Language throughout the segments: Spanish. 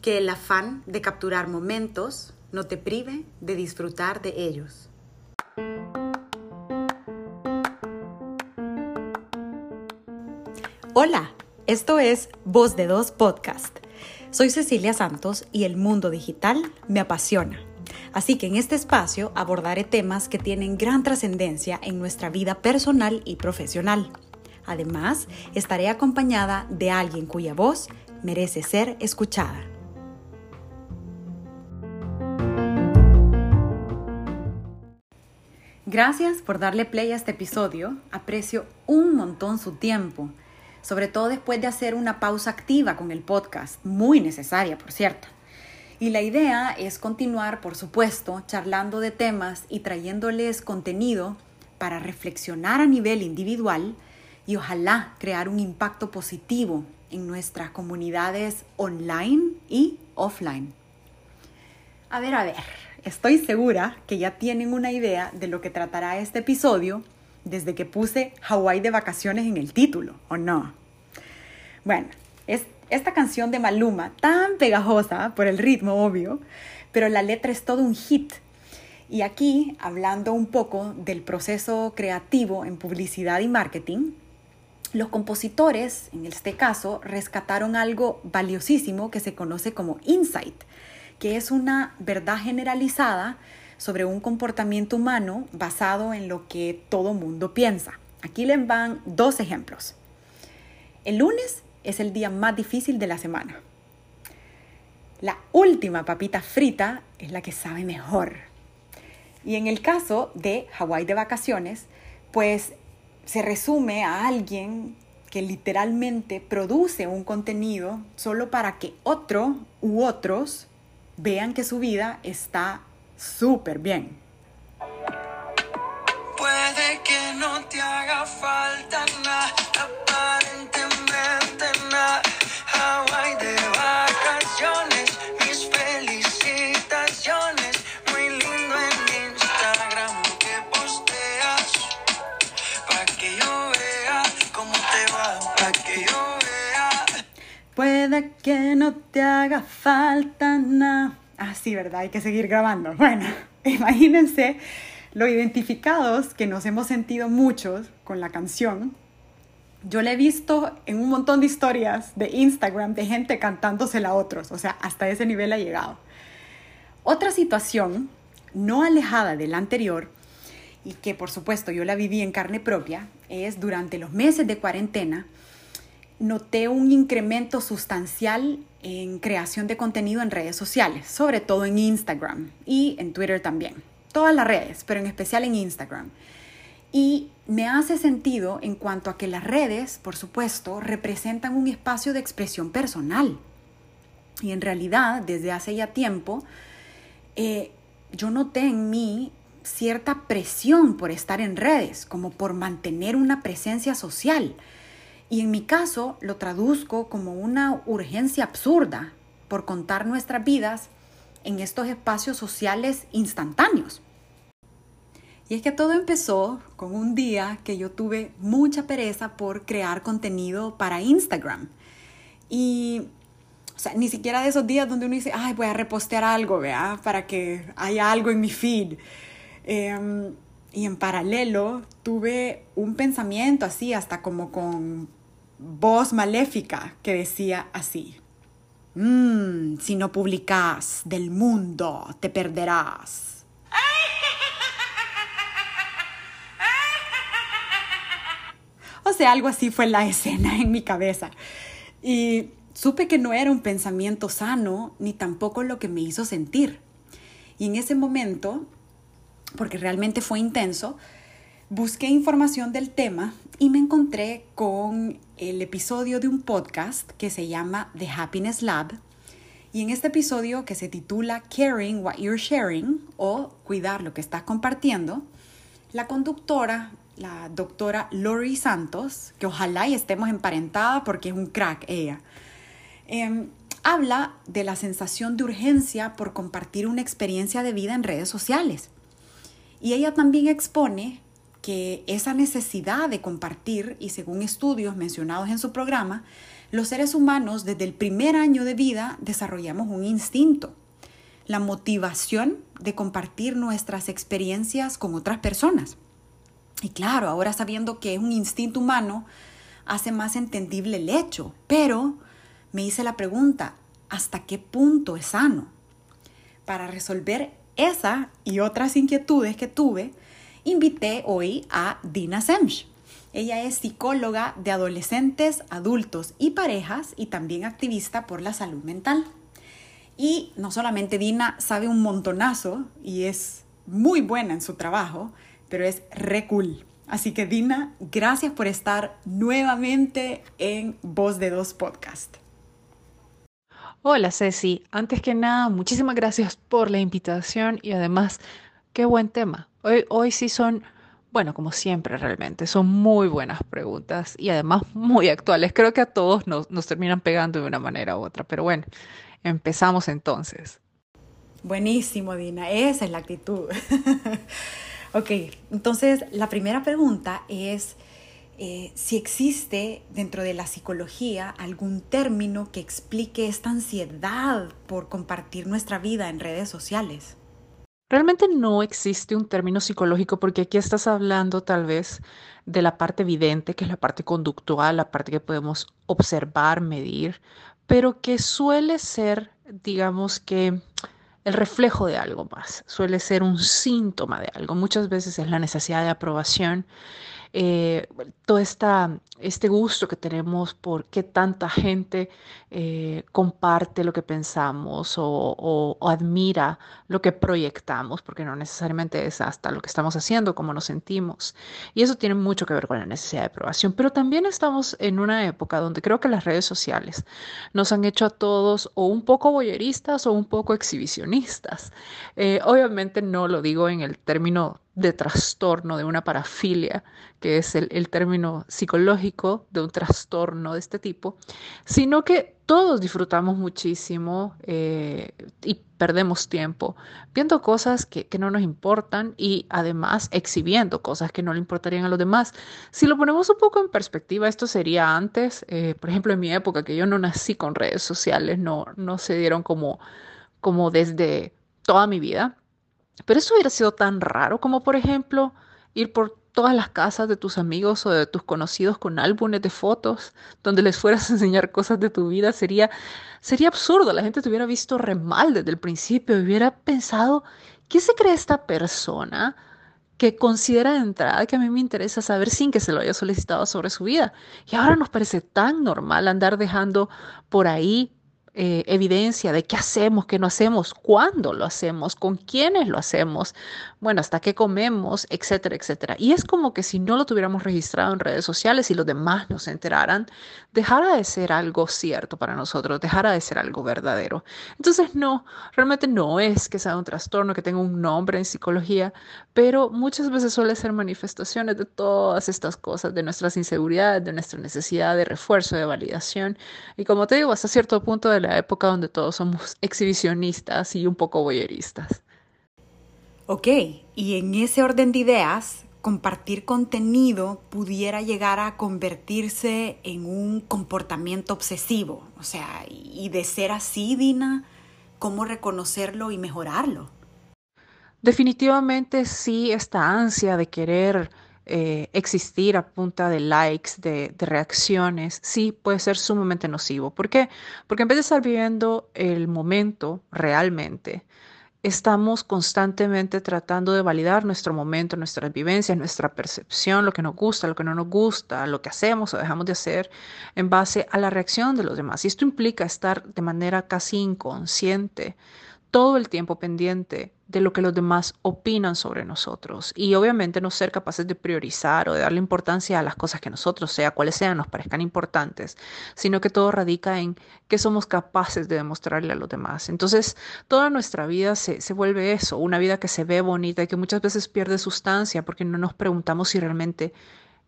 que el afán de capturar momentos no te prive de disfrutar de ellos. Hola, esto es Voz de Dos Podcast. Soy Cecilia Santos y el mundo digital me apasiona. Así que en este espacio abordaré temas que tienen gran trascendencia en nuestra vida personal y profesional. Además, estaré acompañada de alguien cuya voz merece ser escuchada. Gracias por darle play a este episodio. Aprecio un montón su tiempo, sobre todo después de hacer una pausa activa con el podcast, muy necesaria, por cierto. Y la idea es continuar, por supuesto, charlando de temas y trayéndoles contenido para reflexionar a nivel individual y ojalá crear un impacto positivo en nuestras comunidades online y offline. A ver, a ver, estoy segura que ya tienen una idea de lo que tratará este episodio desde que puse Hawái de vacaciones en el título, ¿o no? Bueno, es esta canción de Maluma, tan pegajosa por el ritmo, obvio, pero la letra es todo un hit. Y aquí, hablando un poco del proceso creativo en publicidad y marketing, los compositores, en este caso, rescataron algo valiosísimo que se conoce como insight, que es una verdad generalizada sobre un comportamiento humano basado en lo que todo mundo piensa. Aquí les van dos ejemplos. El lunes es el día más difícil de la semana. La última papita frita es la que sabe mejor. Y en el caso de Hawái de vacaciones, pues se resume a alguien que literalmente produce un contenido solo para que otro u otros vean que su vida está súper bien. Puede que no te haga falta nada, aparentemente nada. Hawaii de vacaciones, mis felicitaciones. Muy lindo en Instagram que posteas. Pa' que yo vea cómo te va, pa' que yo. Puede que no te haga falta nada. Ah, sí, ¿verdad? Hay que seguir grabando. Bueno, imagínense lo identificados que nos hemos sentido muchos con la canción. Yo la he visto en un montón de historias de Instagram de gente cantándosela a otros, o sea, hasta ese nivel ha llegado. Otra situación, no alejada de la anterior, y que por supuesto yo la viví en carne propia, es durante los meses de cuarentena, noté un incremento sustancial en creación de contenido en redes sociales, sobre todo en Instagram y en Twitter también. Todas las redes, pero en especial en Instagram. Y me hace sentido en cuanto a que las redes, por supuesto, representan un espacio de expresión personal. Y en realidad, desde hace ya tiempo, eh, yo noté en mí cierta presión por estar en redes, como por mantener una presencia social y en mi caso lo traduzco como una urgencia absurda por contar nuestras vidas en estos espacios sociales instantáneos. Y es que todo empezó con un día que yo tuve mucha pereza por crear contenido para Instagram. Y, ni siquiera de esos días donde uno dice, ay, voy a repostear algo, vea, para que haya algo en mi feed. Em, y en paralelo tuve un pensamiento así, hasta como con voz maléfica que decía así, mmm, si no publicas del mundo, te perderás. O sea, algo así fue la escena en mi cabeza. Y supe que no era un pensamiento sano, ni tampoco lo que me hizo sentir. Y en ese momento, porque realmente fue intenso, busqué información del tema y me encontré con el episodio de un podcast que se llama The Happiness Lab. Y en este episodio que se titula Caring What You're Sharing o Cuidar lo que estás compartiendo, la conductora, la doctora Lori Santos, que ojalá y estemos emparentada porque es un crack ella, em, habla de la sensación de urgencia por compartir una experiencia de vida en redes sociales. Y ella también expone que esa necesidad de compartir, y según estudios mencionados en su programa, Los seres humanos desde el primer año de vida desarrollamos un instinto, la motivación de compartir nuestras experiencias con otras personas. Y claro, ahora sabiendo que es un instinto humano, hace más entendible el hecho, pero me hice la pregunta, ¿hasta qué punto es sano? Para resolver esa y otras inquietudes que tuve, invité hoy a Dina Semch. Ella es psicóloga de adolescentes, adultos y parejas y también activista por la salud mental. Y no solamente Dina sabe un montonazo y es muy buena en su trabajo, pero es re cool. Así que Dina, gracias por estar nuevamente en Voz de Dos Podcast. Hola Ceci, antes que nada, muchísimas gracias por la invitación y además, qué buen tema. Hoy, hoy sí son, bueno, como siempre realmente, son muy buenas preguntas y además muy actuales. Creo que a todos nos, nos terminan pegando de una manera u otra, pero bueno, empezamos entonces. Buenísimo, Dina, esa es la actitud. ok, entonces la primera pregunta es... Eh, si existe dentro de la psicología algún término que explique esta ansiedad por compartir nuestra vida en redes sociales. Realmente no existe un término psicológico porque aquí estás hablando tal vez de la parte evidente, que es la parte conductual, la parte que podemos observar, medir, pero que suele ser, digamos que, el reflejo de algo más, suele ser un síntoma de algo. Muchas veces es la necesidad de aprobación eh, todo esta, este gusto que tenemos por qué tanta gente eh, comparte lo que pensamos o, admira lo que proyectamos, porque no necesariamente es hasta lo que estamos haciendo, cómo nos sentimos. Y eso tiene mucho que ver con la necesidad de aprobación. Pero también estamos en una época donde creo que las redes sociales nos han hecho a todos o un poco boyeristas o un poco exhibicionistas. Eh, obviamente no lo digo en el término de trastorno, de una parafilia, que es el, término psicológico de un trastorno de este tipo, sino que todos disfrutamos muchísimo eh, y perdemos tiempo viendo cosas que, no nos importan y además exhibiendo cosas que no le importarían a los demás. Si lo ponemos un poco en perspectiva, esto sería antes, eh, por ejemplo, en mi época, que yo no nací con redes sociales, no, no se dieron como, como desde toda mi vida. Pero eso hubiera sido tan raro como, por ejemplo, ir por todas las casas de tus amigos o de tus conocidos con álbumes de fotos donde les fueras a enseñar cosas de tu vida. Sería, sería absurdo. La gente te hubiera visto re mal desde el principio hubiera pensado, ¿qué se cree esta persona? que considera de entrada que a mí me interesa saber sin que se lo haya solicitado sobre su vida. Y ahora nos parece tan normal andar dejando por ahí eh, evidencia de qué hacemos, qué no hacemos, cuándo lo hacemos, con quiénes lo hacemos, bueno, hasta qué comemos, etcétera, etcétera. Y es como que si no lo tuviéramos registrado en redes sociales y los demás nos enteraran, dejara de ser algo cierto para nosotros, dejara de ser algo verdadero. Entonces, no, realmente no es que sea un trastorno, que tenga un nombre en psicología, pero muchas veces suele ser manifestaciones de todas estas cosas, de nuestras inseguridades, de nuestra necesidad de refuerzo, de validación. Y como te digo, hasta cierto punto de la época donde todos somos exhibicionistas y un poco boyeristas. Ok, y en ese orden de ideas, compartir contenido pudiera llegar a convertirse en un comportamiento obsesivo. O sea, y de ser así, Dina, ¿cómo reconocerlo y mejorarlo? Definitivamente sí, esta ansia de querer eh, existir a punta de likes, de, reacciones, sí puede ser sumamente nocivo. ¿Por qué? Porque en vez de estar viviendo el momento realmente, estamos constantemente tratando de validar nuestro momento, nuestras vivencias, nuestra percepción, lo que nos gusta, lo que no nos gusta, lo que hacemos o dejamos de hacer en base a la reacción de los demás. Y esto implica estar de manera casi inconsciente todo el tiempo pendiente de lo que los demás opinan sobre nosotros y obviamente no ser capaces de priorizar o de darle importancia a las cosas que nosotros, sea cuales sean, nos parezcan importantes, sino que todo radica en que somos capaces de demostrarle a los demás. Entonces, toda nuestra vida se, se vuelve eso, una vida que se ve bonita y que muchas veces pierde sustancia porque no nos preguntamos si realmente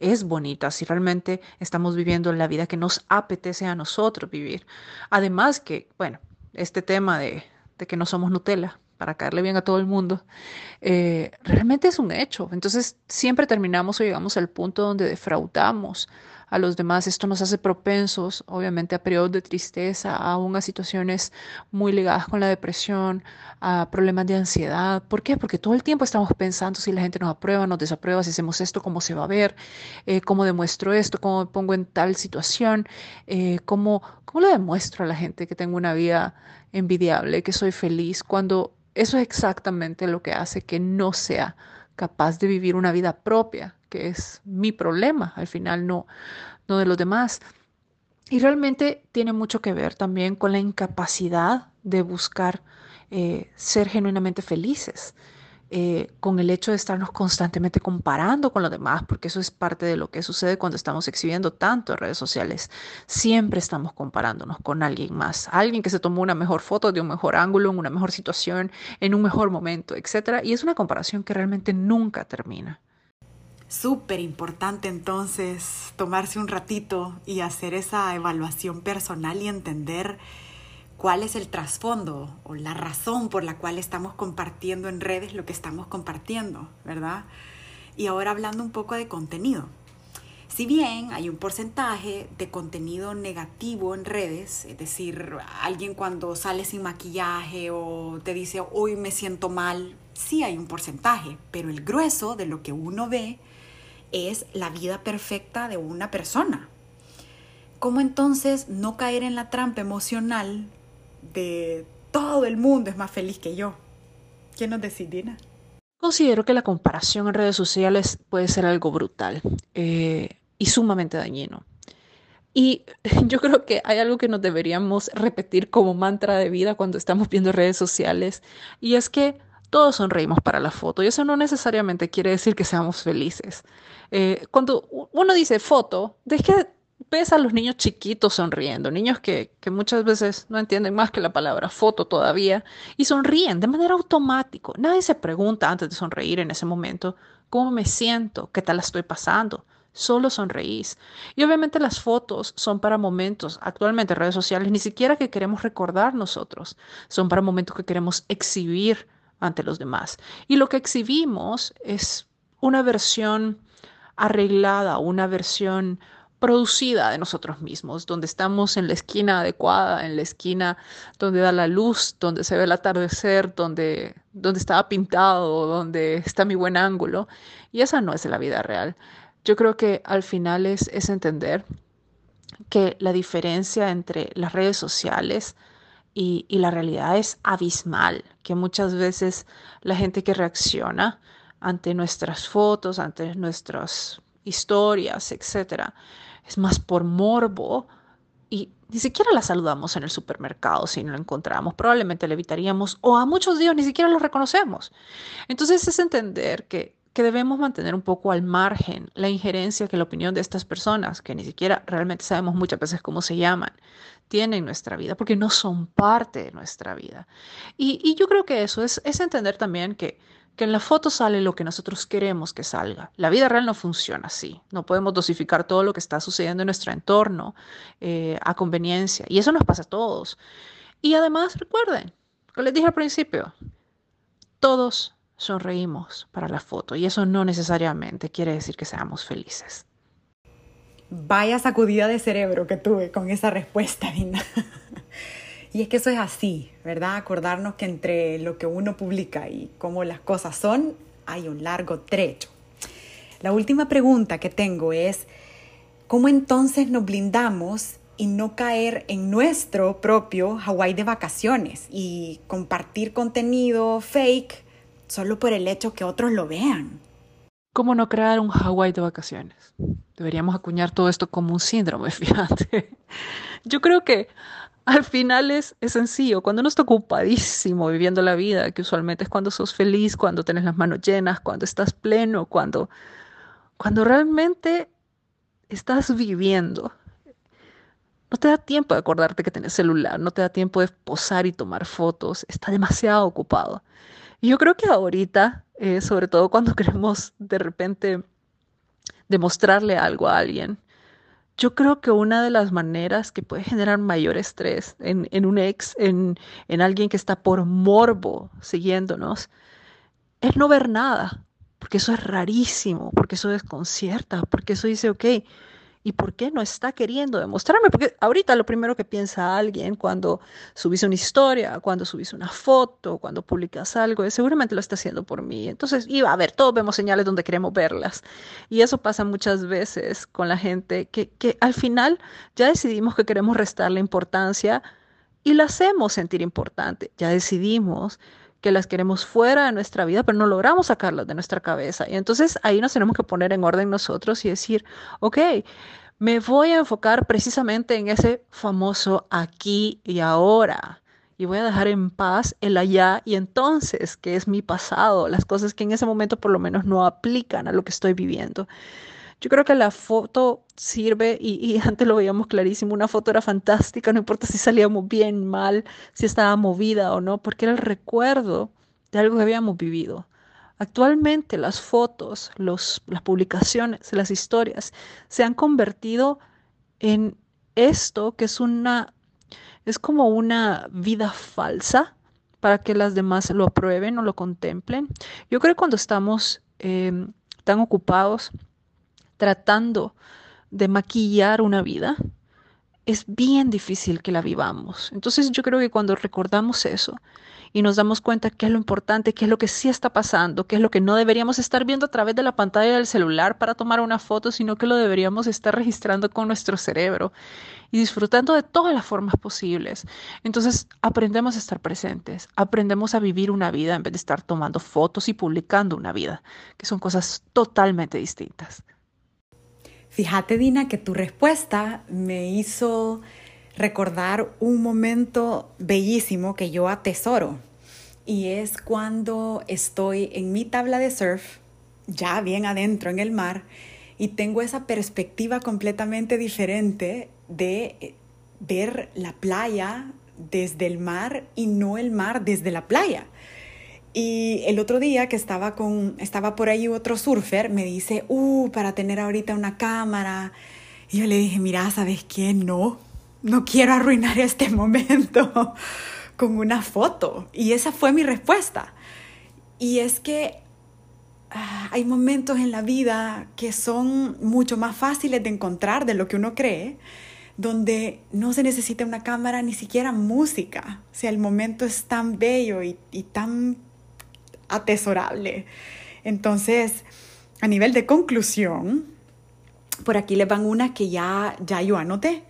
es bonita, si realmente estamos viviendo la vida que nos apetece a nosotros vivir. Además que, bueno, este tema de de que no somos Nutella para caerle bien a todo el mundo, eh, realmente es un hecho. Entonces siempre terminamos o llegamos al punto donde defraudamos a los demás. Esto nos hace propensos, obviamente, a periodos de tristeza, aún a situaciones muy ligadas con la depresión, a problemas de ansiedad. ¿Por qué? Porque todo el tiempo estamos pensando si la gente nos aprueba, nos desaprueba, si hacemos esto, cómo se va a ver, eh, cómo demuestro esto, cómo me pongo en tal situación, eh, cómo, cómo le demuestro a la gente que tengo una vida envidiable, que soy feliz, cuando eso es exactamente lo que hace que no sea capaz de vivir una vida propia, que es mi problema, al final no, no de los demás. Y realmente tiene mucho que ver también con la incapacidad de buscar eh, ser genuinamente felices. Eh, con el hecho de estarnos constantemente comparando con los demás, porque eso es parte de lo que sucede cuando estamos exhibiendo tanto en redes sociales. Siempre estamos comparándonos con alguien más, alguien que se tomó una mejor foto de un mejor ángulo, en una mejor situación, en un mejor momento, etc. Y es una comparación que realmente nunca termina. Súper importante entonces tomarse un ratito y hacer esa evaluación personal y entender cuál es el trasfondo o la razón por la cual estamos compartiendo en redes lo que estamos compartiendo, ¿verdad? Y ahora hablando un poco de contenido. Si bien hay un porcentaje de contenido negativo en redes, es decir, alguien cuando sale sin maquillaje o te dice hoy me siento mal, sí hay un porcentaje, pero el grueso de lo que uno ve es la vida perfecta de una persona. ¿Cómo entonces no caer en la trampa emocional de todo el mundo es más feliz que yo. ¿Quién nos decide, Considero que la comparación en redes sociales puede ser algo brutal eh, y sumamente dañino. Y yo creo que hay algo que nos deberíamos repetir como mantra de vida cuando estamos viendo redes sociales y es que todos sonreímos para la foto y eso no necesariamente quiere decir que seamos felices. Eh, cuando uno dice foto, deje ves a los niños chiquitos sonriendo, niños que, que, muchas veces no entienden más que la palabra foto todavía, y sonríen de manera automática. Nadie se pregunta antes de sonreír en ese momento, ¿cómo me siento? ¿Qué tal estoy pasando? Solo sonreís. Y obviamente las fotos son para momentos, actualmente en redes sociales, ni siquiera que queremos recordar nosotros, son para momentos que queremos exhibir ante los demás. Y lo que exhibimos es una versión arreglada, una versión producida de nosotros mismos, donde estamos en la esquina adecuada, en la esquina donde da la luz, donde se ve el atardecer, donde, donde estaba pintado, donde está mi buen ángulo. Y esa no es la vida real. Yo creo que al final es, es entender que la diferencia entre las redes sociales y, y la realidad es abismal, que muchas veces la gente que reacciona ante nuestras fotos, ante nuestras historias, etcétera, es más por morbo y ni siquiera la saludamos en el supermercado si no la encontramos, probablemente la evitaríamos o a muchos días ni siquiera lo reconocemos. Entonces es entender que, que debemos mantener un poco al margen la injerencia que la opinión de estas personas, que ni siquiera realmente sabemos muchas veces cómo se llaman, tienen en nuestra vida, porque no son parte de nuestra vida. Y, y yo creo que eso es, es entender también que que en la foto sale lo que nosotros queremos que salga. La vida real no funciona así. No podemos dosificar todo lo que está sucediendo en nuestro entorno eh, a conveniencia. Y eso nos pasa a todos. Y además, recuerden, como les dije al principio, todos sonreímos para la foto y eso no necesariamente quiere decir que seamos felices. Vaya sacudida de cerebro que tuve con esa respuesta, Dina. Y es que eso es así, ¿verdad? Acordarnos que entre lo que uno publica y cómo las cosas son, hay un largo trecho. La última pregunta que tengo es, ¿cómo entonces nos blindamos y no caer en nuestro propio Hawái de vacaciones y compartir contenido fake solo por el hecho que otros lo vean? ¿Cómo no crear un Hawái de vacaciones? Deberíamos acuñar todo esto como un síndrome, fíjate. Yo creo que al final es, sencillo. Cuando uno está ocupadísimo viviendo la vida, que usualmente es cuando sos feliz, cuando tenés las manos llenas, cuando estás pleno, cuando, cuando realmente estás viviendo, no te da tiempo de acordarte que tenés celular, no te da tiempo de posar y tomar fotos, está demasiado ocupado. Y yo creo que ahorita, eh, sobre todo cuando queremos de repente demostrarle algo a alguien, yo creo que una de las maneras que puede generar mayor estrés en, en un ex, en, en alguien que está por morbo siguiéndonos, es no ver nada, porque eso es rarísimo, porque eso desconcierta, porque eso dice, ok, ¿Y por qué no está queriendo demostrarme? Porque ahorita lo primero que piensa alguien cuando subís una historia, cuando subís una foto, cuando publicas algo, es seguramente lo está haciendo por mí. Entonces, iba a ver, todos vemos señales donde queremos verlas. Y eso pasa muchas veces con la gente que, que al final ya decidimos que queremos restarle importancia y la hacemos sentir importante. Ya decidimos que las queremos fuera de nuestra vida, pero no logramos sacarlas de nuestra cabeza. Y entonces ahí nos tenemos que poner en orden nosotros y decir, ok, me voy a enfocar precisamente en ese famoso aquí y ahora. Y voy a dejar en paz el allá y entonces, que es mi pasado, las cosas que en ese momento por lo menos no aplican a lo que estoy viviendo. Yo creo que la foto sirve, y, antes lo veíamos clarísimo, una foto era fantástica, no importa si salíamos bien, mal, si estaba movida o no, porque era el recuerdo de algo que habíamos vivido. Actualmente las fotos, los, las publicaciones, las historias se han convertido en esto que es una, es como una vida falsa para que las demás lo aprueben o lo contemplen. Yo creo que cuando estamos em, tan ocupados tratando de maquillar una vida, es bien difícil que la vivamos. Entonces yo creo que cuando recordamos eso y nos damos cuenta qué es lo importante, qué es lo que sí está pasando, qué es lo que no deberíamos estar viendo a través de la pantalla del celular para tomar una foto, sino que lo deberíamos estar registrando con nuestro cerebro y disfrutando de todas las formas posibles. Entonces aprendemos a estar presentes, aprendemos a vivir una vida en vez de estar tomando fotos y publicando una vida, que son cosas totalmente distintas. Fíjate, Dina, que tu respuesta me hizo recordar un momento bellísimo que yo atesoro. Y es cuando estoy en mi tabla de surf, ya bien adentro en el mar, y tengo esa perspectiva completamente diferente de ver la playa desde el mar y no el mar desde la playa. Y el otro día que estaba con, estaba por ahí otro surfer, me dice, uh, para tener ahorita una cámara. Y yo le dije, mira, ¿sabes qué? No, no quiero arruinar este momento con una foto. Y esa fue mi respuesta. Y es que ah, hay momentos en la vida que son mucho más fáciles de encontrar de lo que uno cree, donde no se necesita una cámara, ni siquiera música. O el momento es tan bello y, y tan atesorable. Entonces, a nivel de conclusión, por aquí les van una que ya, ya yo anoté.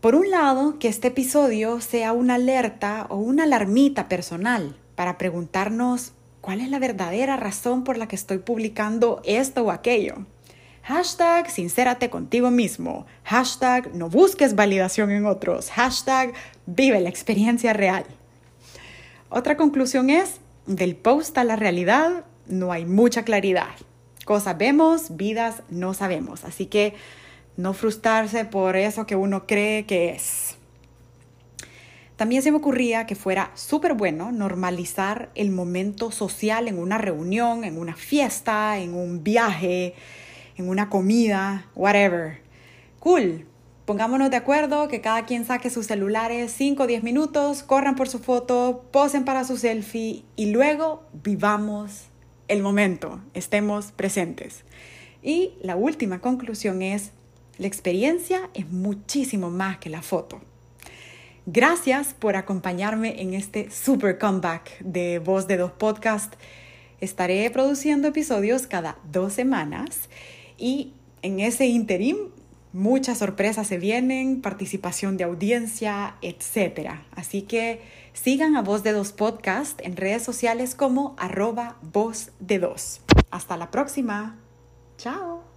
Por un lado, que este episodio sea una alerta o una alarmita personal para preguntarnos cuál es la verdadera razón por la que estoy publicando esto o aquello. Hashtag sincérate contigo mismo. Hashtag no busques validación en otros. Hashtag vive la experiencia real. Otra conclusión es del post a la realidad no hay mucha claridad. Cosas vemos, vidas no sabemos. Así que no frustrarse por eso que uno cree que es. También se me ocurría que fuera súper bueno normalizar el momento social en una reunión, en una fiesta, en un viaje, en una comida, whatever. Cool, Pongámonos de acuerdo que cada quien saque sus celulares 5 o 10 minutos, corran por su foto, posen para su selfie y luego vivamos el momento, estemos presentes. Y la última conclusión es, la experiencia es muchísimo más que la foto. Gracias por acompañarme en este super comeback de Voz de Dos Podcast. Estaré produciendo episodios cada dos semanas y en ese interim Muchas sorpresas se vienen, participación de audiencia, etc. Así que sigan a Voz de Dos Podcast en redes sociales como arroba voz de dos. Hasta la próxima. Chao.